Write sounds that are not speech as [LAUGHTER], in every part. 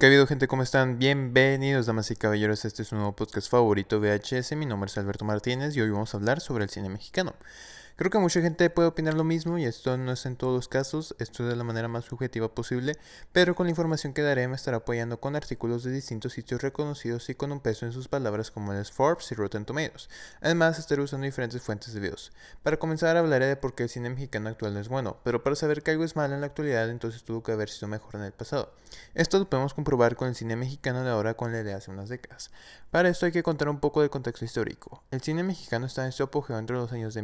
¿Qué habido gente? ¿Cómo están? Bienvenidos, damas y caballeros. Este es un nuevo podcast favorito VHS. Mi nombre es Alberto Martínez y hoy vamos a hablar sobre el cine mexicano. Creo que mucha gente puede opinar lo mismo y esto no es en todos los casos, esto es de la manera más subjetiva posible, pero con la información que daré me estará apoyando con artículos de distintos sitios reconocidos y con un peso en sus palabras como el Forbes y Rotten Tomatoes. Además, estaré usando diferentes fuentes de videos. Para comenzar hablaré de por qué el cine mexicano actual no es bueno, pero para saber que algo es malo en la actualidad entonces tuvo que haber sido mejor en el pasado. Esto lo podemos comprobar con el cine mexicano de ahora con el de hace unas décadas. Para esto hay que contar un poco del contexto histórico. El cine mexicano está en su apogeo entre los años de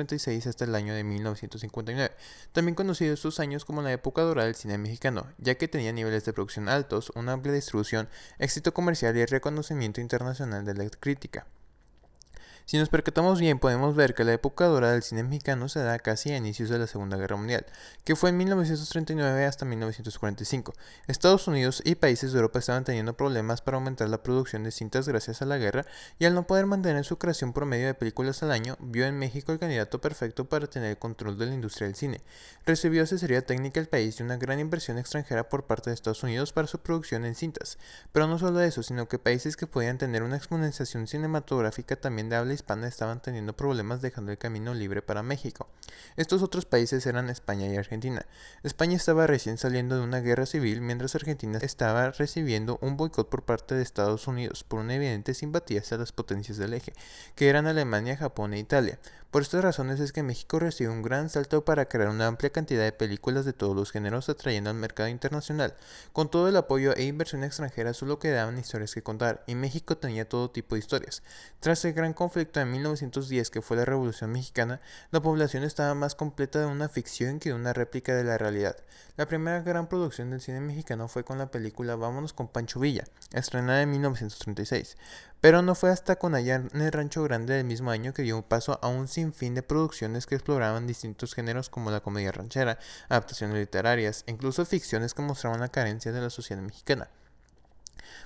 1936 hasta el año de 1959, también conocido estos años como la época dorada del cine mexicano, ya que tenía niveles de producción altos, una amplia distribución, éxito comercial y reconocimiento internacional de la crítica. Si nos percatamos bien, podemos ver que la época dorada del cine mexicano se da casi a inicios de la Segunda Guerra Mundial, que fue en 1939 hasta 1945. Estados Unidos y países de Europa estaban teniendo problemas para aumentar la producción de cintas gracias a la guerra, y al no poder mantener su creación por medio de películas al año, vio en México el candidato perfecto para tener el control de la industria del cine. Recibió asesoría técnica del país y una gran inversión extranjera por parte de Estados Unidos para su producción en cintas. Pero no solo eso, sino que países que podían tener una exponenciación cinematográfica también de habla hispana estaban teniendo problemas dejando el camino libre para México. Estos otros países eran España y Argentina. España estaba recién saliendo de una guerra civil mientras Argentina estaba recibiendo un boicot por parte de Estados Unidos por una evidente simpatía hacia las potencias del eje, que eran Alemania, Japón e Italia. Por estas razones es que México recibió un gran salto para crear una amplia cantidad de películas de todos los géneros atrayendo al mercado internacional. Con todo el apoyo e inversión extranjera solo quedaban historias que contar y México tenía todo tipo de historias. Tras el gran conflicto de 1910 que fue la Revolución Mexicana, la población estaba más completa de una ficción que de una réplica de la realidad. La primera gran producción del cine mexicano fue con la película Vámonos con Pancho Villa, estrenada en 1936. Pero no fue hasta con Allá en el Rancho Grande del mismo año que dio un paso a un sinfín de producciones que exploraban distintos géneros como la comedia ranchera, adaptaciones literarias e incluso ficciones que mostraban la carencia de la sociedad mexicana.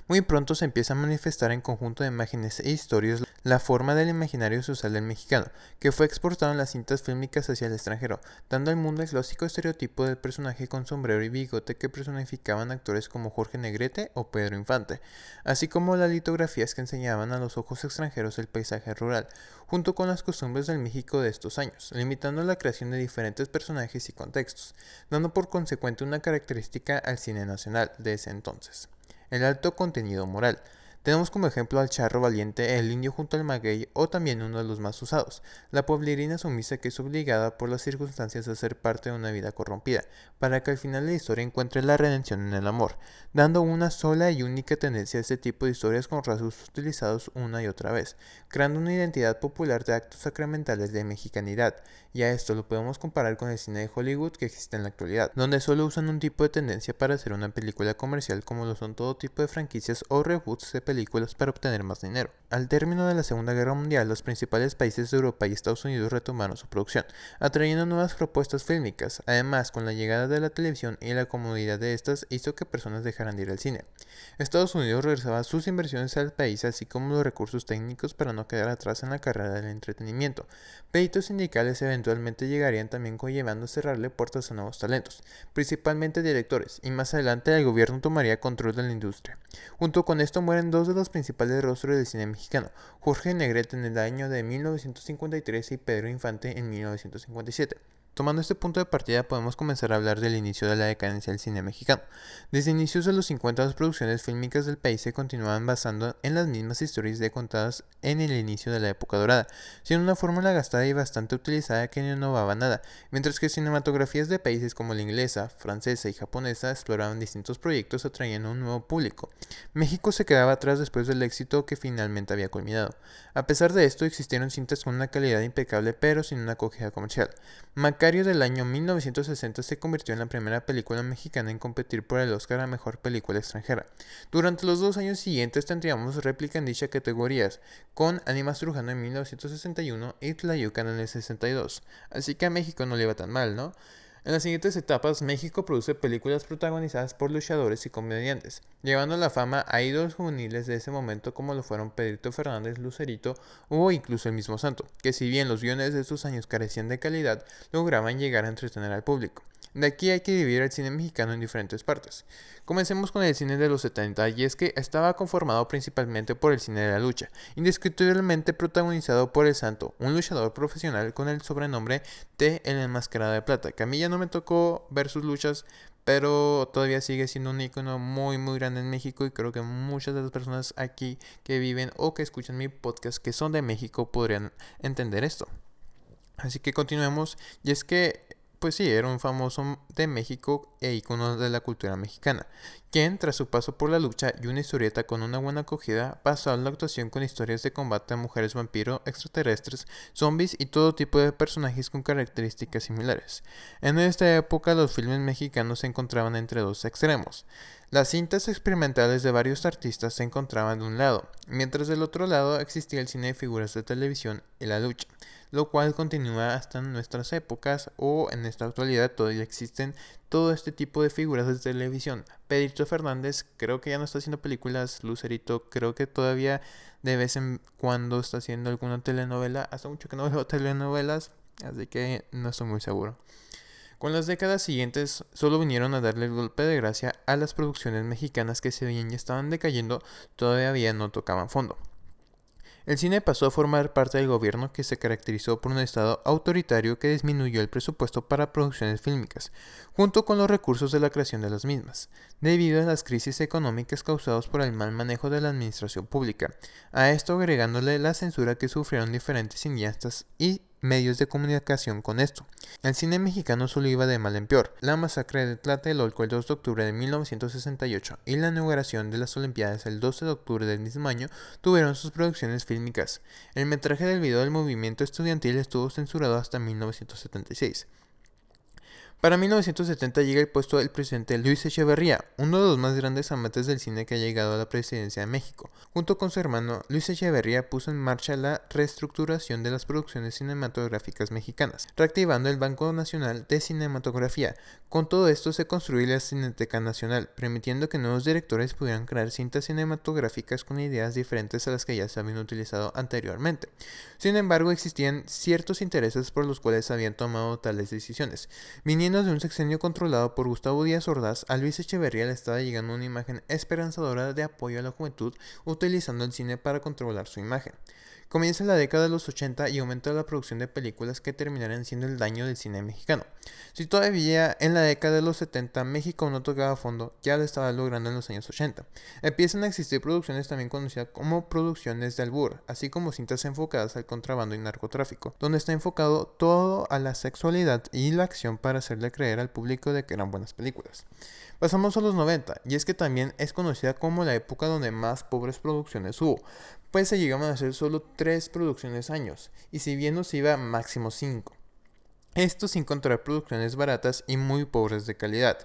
Muy pronto se empieza a manifestar en conjunto de imágenes e historias la forma del imaginario social del mexicano, que fue exportado en las cintas fílmicas hacia el extranjero, dando al mundo el clásico estereotipo del personaje con sombrero y bigote que personificaban actores como Jorge Negrete o Pedro Infante, así como las litografías que enseñaban a los ojos extranjeros el paisaje rural, junto con las costumbres del México de estos años, limitando la creación de diferentes personajes y contextos, dando por consecuente una característica al cine nacional de ese entonces el alto contenido moral. Tenemos como ejemplo al charro valiente, el indio junto al maguey o también uno de los más usados, la pueblerina sumisa que es obligada por las circunstancias a ser parte de una vida corrompida, para que al final de la historia encuentre la redención en el amor, dando una sola y única tendencia a este tipo de historias con rasgos utilizados una y otra vez, creando una identidad popular de actos sacramentales de mexicanidad, y a esto lo podemos comparar con el cine de Hollywood que existe en la actualidad, donde solo usan un tipo de tendencia para hacer una película comercial como lo son todo tipo de franquicias o reboots de películas películas para obtener más dinero. Al término de la Segunda Guerra Mundial, los principales países de Europa y Estados Unidos retomaron su producción, atrayendo nuevas propuestas fílmicas. Además, con la llegada de la televisión y la comodidad de estas, hizo que personas dejaran de ir al cine. Estados Unidos regresaba sus inversiones al país, así como los recursos técnicos para no quedar atrás en la carrera del entretenimiento. Peditos sindicales eventualmente llegarían también conllevando cerrarle puertas a nuevos talentos, principalmente directores, y más adelante el gobierno tomaría control de la industria. Junto con esto mueren dos de los principales rostros del cine mexicano, Jorge Negrete en el año de 1953 y Pedro Infante en 1957. Tomando este punto de partida podemos comenzar a hablar del inicio de la decadencia del cine mexicano. Desde inicios de los 50 las producciones fílmicas del país se continuaban basando en las mismas historias de contadas en el inicio de la época dorada, siendo una fórmula gastada y bastante utilizada que no innovaba nada, mientras que cinematografías de países como la inglesa, francesa y japonesa exploraban distintos proyectos atrayendo un nuevo público. México se quedaba atrás después del éxito que finalmente había culminado. A pesar de esto existieron cintas con una calidad impecable pero sin una acogida comercial del año 1960 se convirtió en la primera película mexicana en competir por el Oscar a Mejor Película Extranjera. Durante los dos años siguientes tendríamos réplica en dichas categorías, con Animas Trujano en 1961 y Tlayucan en el 62. Así que a México no le iba tan mal, ¿no? En las siguientes etapas, México produce películas protagonizadas por luchadores y comediantes, llevando a la fama a ídolos juveniles de ese momento como lo fueron Pedrito Fernández, Lucerito o incluso el mismo Santo, que si bien los guiones de esos años carecían de calidad, lograban llegar a entretener al público. De aquí hay que dividir el cine mexicano en diferentes partes. Comencemos con el cine de los 70 y es que estaba conformado principalmente por el cine de la lucha, indiscutiblemente protagonizado por El Santo, un luchador profesional con el sobrenombre de El Enmascarado de Plata, que a mí ya no me tocó ver sus luchas, pero todavía sigue siendo un icono muy muy grande en México y creo que muchas de las personas aquí que viven o que escuchan mi podcast que son de México podrían entender esto. Así que continuemos y es que pues sí, era un famoso de México e ícono de la cultura mexicana, quien, tras su paso por la lucha y una historieta con una buena acogida, pasó a la actuación con historias de combate a mujeres vampiro, extraterrestres, zombies y todo tipo de personajes con características similares. En esta época los filmes mexicanos se encontraban entre dos extremos. Las cintas experimentales de varios artistas se encontraban de un lado, mientras del otro lado existía el cine de figuras de televisión y la lucha lo cual continúa hasta nuestras épocas o en esta actualidad todavía existen todo este tipo de figuras de televisión. Pedrito Fernández creo que ya no está haciendo películas, Lucerito creo que todavía de vez en cuando está haciendo alguna telenovela, hace mucho que no veo [LAUGHS] telenovelas, así que no estoy muy seguro. Con las décadas siguientes solo vinieron a darle el golpe de gracia a las producciones mexicanas que se bien ya estaban decayendo, todavía no tocaban fondo. El cine pasó a formar parte del gobierno que se caracterizó por un estado autoritario que disminuyó el presupuesto para producciones fílmicas, junto con los recursos de la creación de las mismas, debido a las crisis económicas causadas por el mal manejo de la administración pública, a esto agregándole la censura que sufrieron diferentes cineastas y medios de comunicación con esto. El cine mexicano solo iba de mal en peor. La masacre de Tlatelolco el 2 de octubre de 1968 y la inauguración de las Olimpiadas el 12 de octubre del mismo año tuvieron sus producciones fílmicas. El metraje del video del movimiento estudiantil estuvo censurado hasta 1976. Para 1970 llega el puesto del presidente Luis Echeverría, uno de los más grandes amantes del cine que ha llegado a la presidencia de México. Junto con su hermano, Luis Echeverría puso en marcha la reestructuración de las producciones cinematográficas mexicanas, reactivando el Banco Nacional de Cinematografía. Con todo esto se construyó la Cineteca Nacional, permitiendo que nuevos directores pudieran crear cintas cinematográficas con ideas diferentes a las que ya se habían utilizado anteriormente. Sin embargo, existían ciertos intereses por los cuales habían tomado tales decisiones. Viniendo de un sexenio controlado por Gustavo Díaz Ordaz, a Luis Echeverría le estaba llegando una imagen esperanzadora de apoyo a la juventud utilizando el cine para controlar su imagen. Comienza la década de los 80 y aumenta la producción de películas que terminarán siendo el daño del cine mexicano. Si todavía en la década de los 70 México no tocaba fondo, ya lo estaba logrando en los años 80. Empiezan a existir producciones también conocidas como producciones de albur, así como cintas enfocadas al contrabando y narcotráfico, donde está enfocado todo a la sexualidad y la acción para hacerle creer al público de que eran buenas películas. Pasamos a los 90, y es que también es conocida como la época donde más pobres producciones hubo, pues se llegaban a hacer solo 3 producciones años, y si bien nos iba máximo 5. Esto sin encontrar producciones baratas y muy pobres de calidad,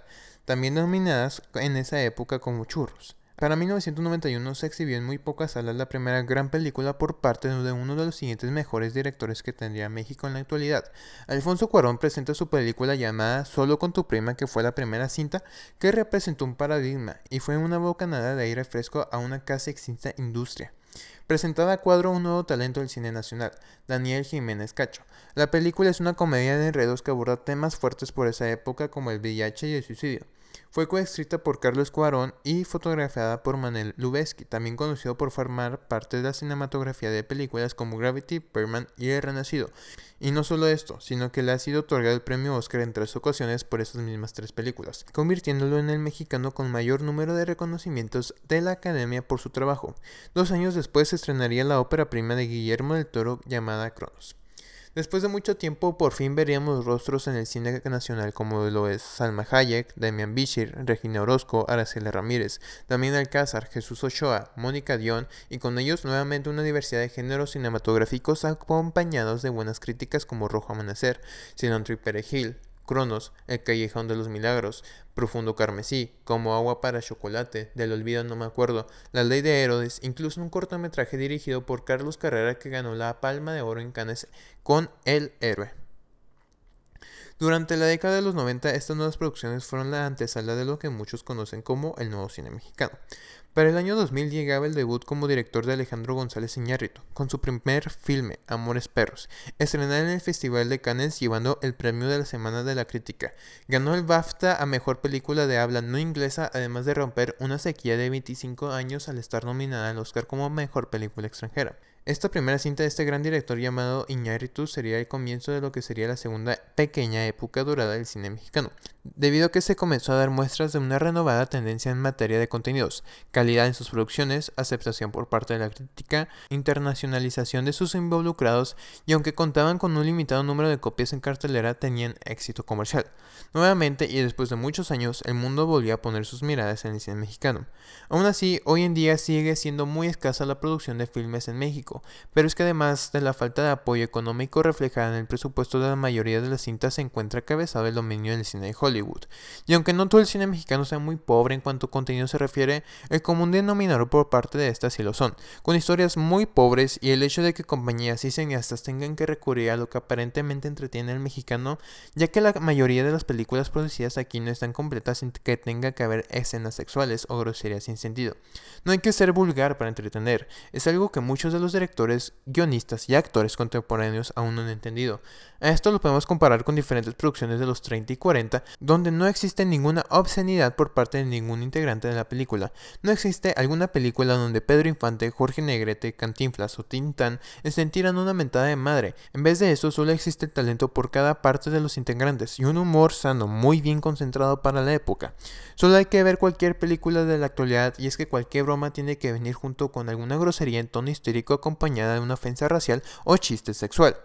también denominadas en esa época como churros. Para 1991 se exhibió en muy pocas salas la primera gran película por parte de uno de los siguientes mejores directores que tendría México en la actualidad. Alfonso Cuarón presenta su película llamada Solo con tu prima, que fue la primera cinta que representó un paradigma y fue una bocanada de aire fresco a una casi extinta industria. Presentaba a cuadro un nuevo talento del cine nacional, Daniel Jiménez Cacho. La película es una comedia de enredos que aborda temas fuertes por esa época como el VIH y el suicidio. Fue coescrita por Carlos Cuarón y fotografiada por Manuel Lubezki, también conocido por formar parte de la cinematografía de películas como Gravity, Perman y El Renacido. Y no solo esto, sino que le ha sido otorgado el premio Oscar en tres ocasiones por esas mismas tres películas, convirtiéndolo en el mexicano con mayor número de reconocimientos de la Academia por su trabajo. Dos años después se estrenaría la ópera prima de Guillermo del Toro llamada Cronos. Después de mucho tiempo, por fin veríamos rostros en el cine nacional como lo es Salma Hayek, Damian Bichir, Regina Orozco, Araceli Ramírez, Damián Alcázar, Jesús Ochoa, Mónica Dion y con ellos nuevamente una diversidad de géneros cinematográficos acompañados de buenas críticas como Rojo Amanecer, Cilantro y Cronos, El Callejón de los Milagros, Profundo Carmesí, Como Agua para Chocolate, Del Olvido No Me Acuerdo, La Ley de Herodes, incluso un cortometraje dirigido por Carlos Carrera que ganó la Palma de Oro en Cannes con El Héroe. Durante la década de los 90, estas nuevas producciones fueron la antesala de lo que muchos conocen como el nuevo cine mexicano. Para el año 2000 llegaba el debut como director de Alejandro González Iñárritu, con su primer filme, Amores Perros, estrenado en el Festival de Cannes llevando el premio de la Semana de la Crítica. Ganó el BAFTA a Mejor Película de Habla No Inglesa, además de romper una sequía de 25 años al estar nominada al Oscar como Mejor Película Extranjera. Esta primera cinta de este gran director llamado Iñárritu sería el comienzo de lo que sería la segunda pequeña época dorada del cine mexicano, debido a que se comenzó a dar muestras de una renovada tendencia en materia de contenidos, calidad en sus producciones, aceptación por parte de la crítica, internacionalización de sus involucrados y aunque contaban con un limitado número de copias en cartelera tenían éxito comercial. Nuevamente y después de muchos años el mundo volvió a poner sus miradas en el cine mexicano. Aún así, hoy en día sigue siendo muy escasa la producción de filmes en México, pero es que además de la falta de apoyo económico reflejada en el presupuesto de la mayoría de las cintas se encuentra cabezado el dominio del cine de Hollywood. Y aunque no todo el cine mexicano sea muy pobre en cuanto a contenido se refiere, el común denominador por parte de estas sí lo son, con historias muy pobres y el hecho de que compañías y cineastas tengan que recurrir a lo que aparentemente entretiene al mexicano, ya que la mayoría de las películas producidas aquí no están completas sin que tenga que haber escenas sexuales o groserías sin sentido. No hay que ser vulgar para entretener, es algo que muchos de los directores, guionistas y actores contemporáneos aún no han entendido. A esto lo podemos comparar con diferentes producciones de los 30 y 40, donde no existe ninguna obscenidad por parte de ningún integrante de la película. No existe alguna película donde Pedro Infante, Jorge Negrete, Cantinflas o Tintán estén tirando una mentada de madre. En vez de eso, solo existe el talento por cada parte de los integrantes y un humor sano muy bien concentrado para la época. Solo hay que ver cualquier película de la actualidad y es que cualquier broma tiene que venir junto con alguna grosería en tono histérico acompañada de una ofensa racial o chiste sexual.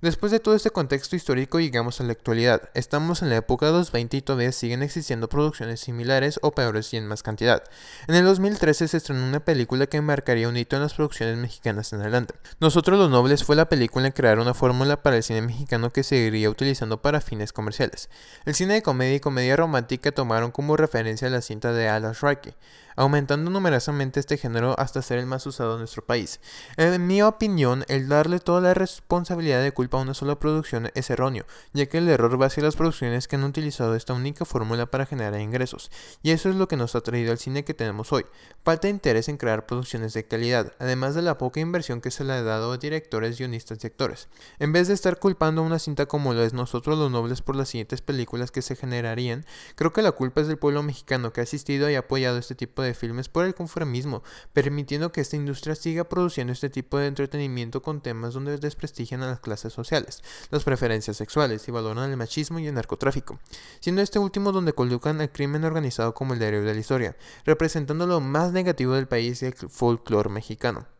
Después de todo este contexto histórico llegamos a la actualidad. Estamos en la época de los 20 y todavía siguen existiendo producciones similares o peores y en más cantidad. En el 2013 se estrenó una película que marcaría un hito en las producciones mexicanas en adelante. Nosotros los Nobles fue la película en crear una fórmula para el cine mexicano que seguiría utilizando para fines comerciales. El cine de comedia y comedia romántica tomaron como referencia la cinta de Alas Raki aumentando numerosamente este género hasta ser el más usado en nuestro país. En mi opinión, el darle toda la responsabilidad de culpa a una sola producción es erróneo, ya que el error va hacia las producciones que han utilizado esta única fórmula para generar ingresos, y eso es lo que nos ha traído al cine que tenemos hoy. Falta interés en crear producciones de calidad, además de la poca inversión que se le ha dado a directores, guionistas y actores. En vez de estar culpando a una cinta como lo es Nosotros los Nobles por las siguientes películas que se generarían, creo que la culpa es del pueblo mexicano que ha asistido y apoyado este tipo de de filmes por el conformismo, permitiendo que esta industria siga produciendo este tipo de entretenimiento con temas donde desprestigian a las clases sociales, las preferencias sexuales y valoran el machismo y el narcotráfico, siendo este último donde colocan el crimen organizado como el diario de la historia, representando lo más negativo del país y el folclore mexicano.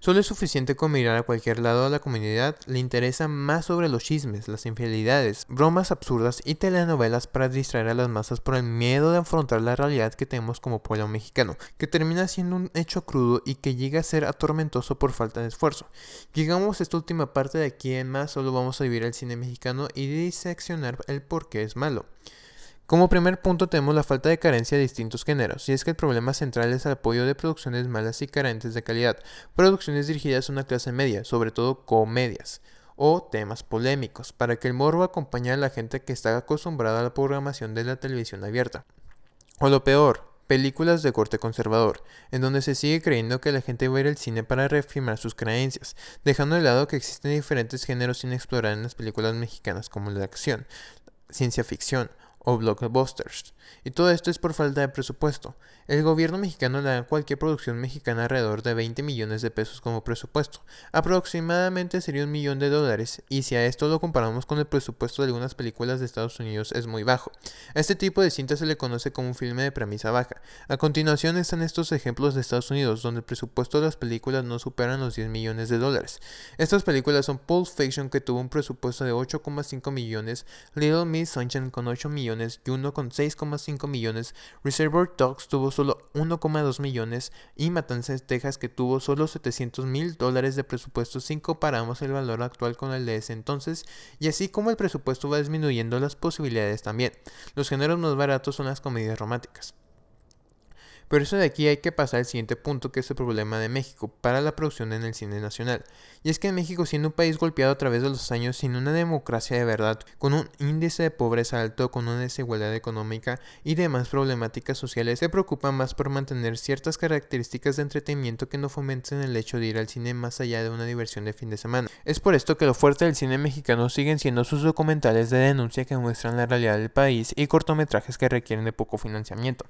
Solo es suficiente con mirar a cualquier lado de la comunidad, le interesa más sobre los chismes, las infidelidades, bromas absurdas y telenovelas para distraer a las masas por el miedo de afrontar la realidad que tenemos como pueblo mexicano, que termina siendo un hecho crudo y que llega a ser atormentoso por falta de esfuerzo. Llegamos a esta última parte de aquí en más, solo vamos a vivir el cine mexicano y diseccionar el por qué es malo. Como primer punto tenemos la falta de carencia de distintos géneros, y es que el problema central es el apoyo de producciones malas y carentes de calidad, producciones dirigidas a una clase media, sobre todo comedias o temas polémicos, para que el morbo acompañe a la gente que está acostumbrada a la programación de la televisión abierta. O lo peor, películas de corte conservador, en donde se sigue creyendo que la gente va a ir al cine para reafirmar sus creencias, dejando de lado que existen diferentes géneros sin explorar en las películas mexicanas como la acción, ciencia ficción, o blockbusters. Y todo esto es por falta de presupuesto. El gobierno mexicano le da a cualquier producción mexicana alrededor de 20 millones de pesos como presupuesto. Aproximadamente sería un millón de dólares, y si a esto lo comparamos con el presupuesto de algunas películas de Estados Unidos es muy bajo. A este tipo de cinta se le conoce como un filme de premisa baja. A continuación están estos ejemplos de Estados Unidos, donde el presupuesto de las películas no superan los 10 millones de dólares. Estas películas son Pulp Fiction que tuvo un presupuesto de 8,5 millones, Little Miss Sunshine con 8 millones y uno con 6,5 millones, Reservoir Dogs tuvo solo 1,2 millones y Matanzas, Texas que tuvo solo 700 mil dólares de presupuesto si comparamos el valor actual con el de ese entonces y así como el presupuesto va disminuyendo las posibilidades también. Los géneros más baratos son las comedias románticas. Por eso de aquí hay que pasar al siguiente punto que es el problema de México para la producción en el cine nacional. Y es que en México, siendo un país golpeado a través de los años sin una democracia de verdad, con un índice de pobreza alto, con una desigualdad económica y demás problemáticas sociales, se preocupa más por mantener ciertas características de entretenimiento que no fomenten el hecho de ir al cine más allá de una diversión de fin de semana. Es por esto que lo fuerte del cine mexicano siguen siendo sus documentales de denuncia que muestran la realidad del país y cortometrajes que requieren de poco financiamiento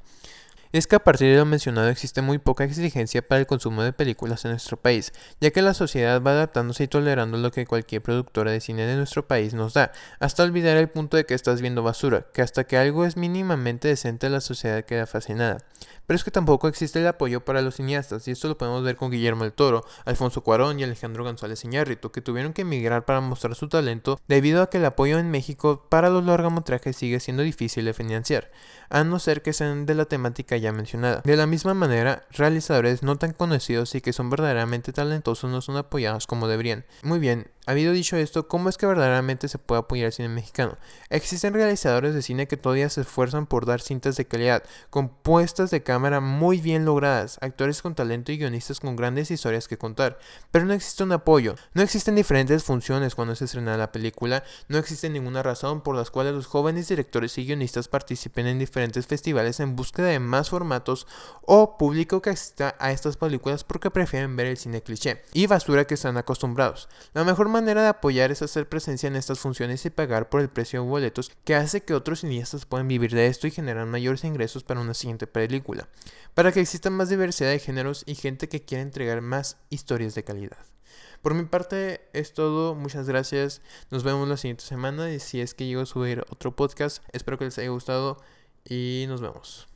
es que a partir de lo mencionado existe muy poca exigencia para el consumo de películas en nuestro país, ya que la sociedad va adaptándose y tolerando lo que cualquier productora de cine de nuestro país nos da, hasta olvidar el punto de que estás viendo basura, que hasta que algo es mínimamente decente la sociedad queda fascinada. Pero es que tampoco existe el apoyo para los cineastas, y esto lo podemos ver con Guillermo el Toro, Alfonso Cuarón y Alejandro González Iñárritu, que tuvieron que emigrar para mostrar su talento debido a que el apoyo en México para los largometrajes sigue siendo difícil de financiar, a no ser que sean de la temática ya mencionada. De la misma manera, realizadores no tan conocidos y que son verdaderamente talentosos no son apoyados como deberían. Muy bien, Habido dicho esto, ¿cómo es que verdaderamente se puede apoyar el cine mexicano? Existen realizadores de cine que todavía se esfuerzan por dar cintas de calidad, con puestas de cámara muy bien logradas, actores con talento y guionistas con grandes historias que contar, pero no existe un apoyo, no existen diferentes funciones cuando se estrena la película, no existe ninguna razón por las cuales los jóvenes directores y guionistas participen en diferentes festivales en búsqueda de más formatos o público que asista a estas películas porque prefieren ver el cine cliché y basura que están acostumbrados. La mejor manera de apoyar es hacer presencia en estas funciones y pagar por el precio de boletos que hace que otros cineastas puedan vivir de esto y generar mayores ingresos para una siguiente película, para que exista más diversidad de géneros y gente que quiera entregar más historias de calidad. Por mi parte es todo, muchas gracias, nos vemos la siguiente semana y si es que llego a subir otro podcast, espero que les haya gustado y nos vemos.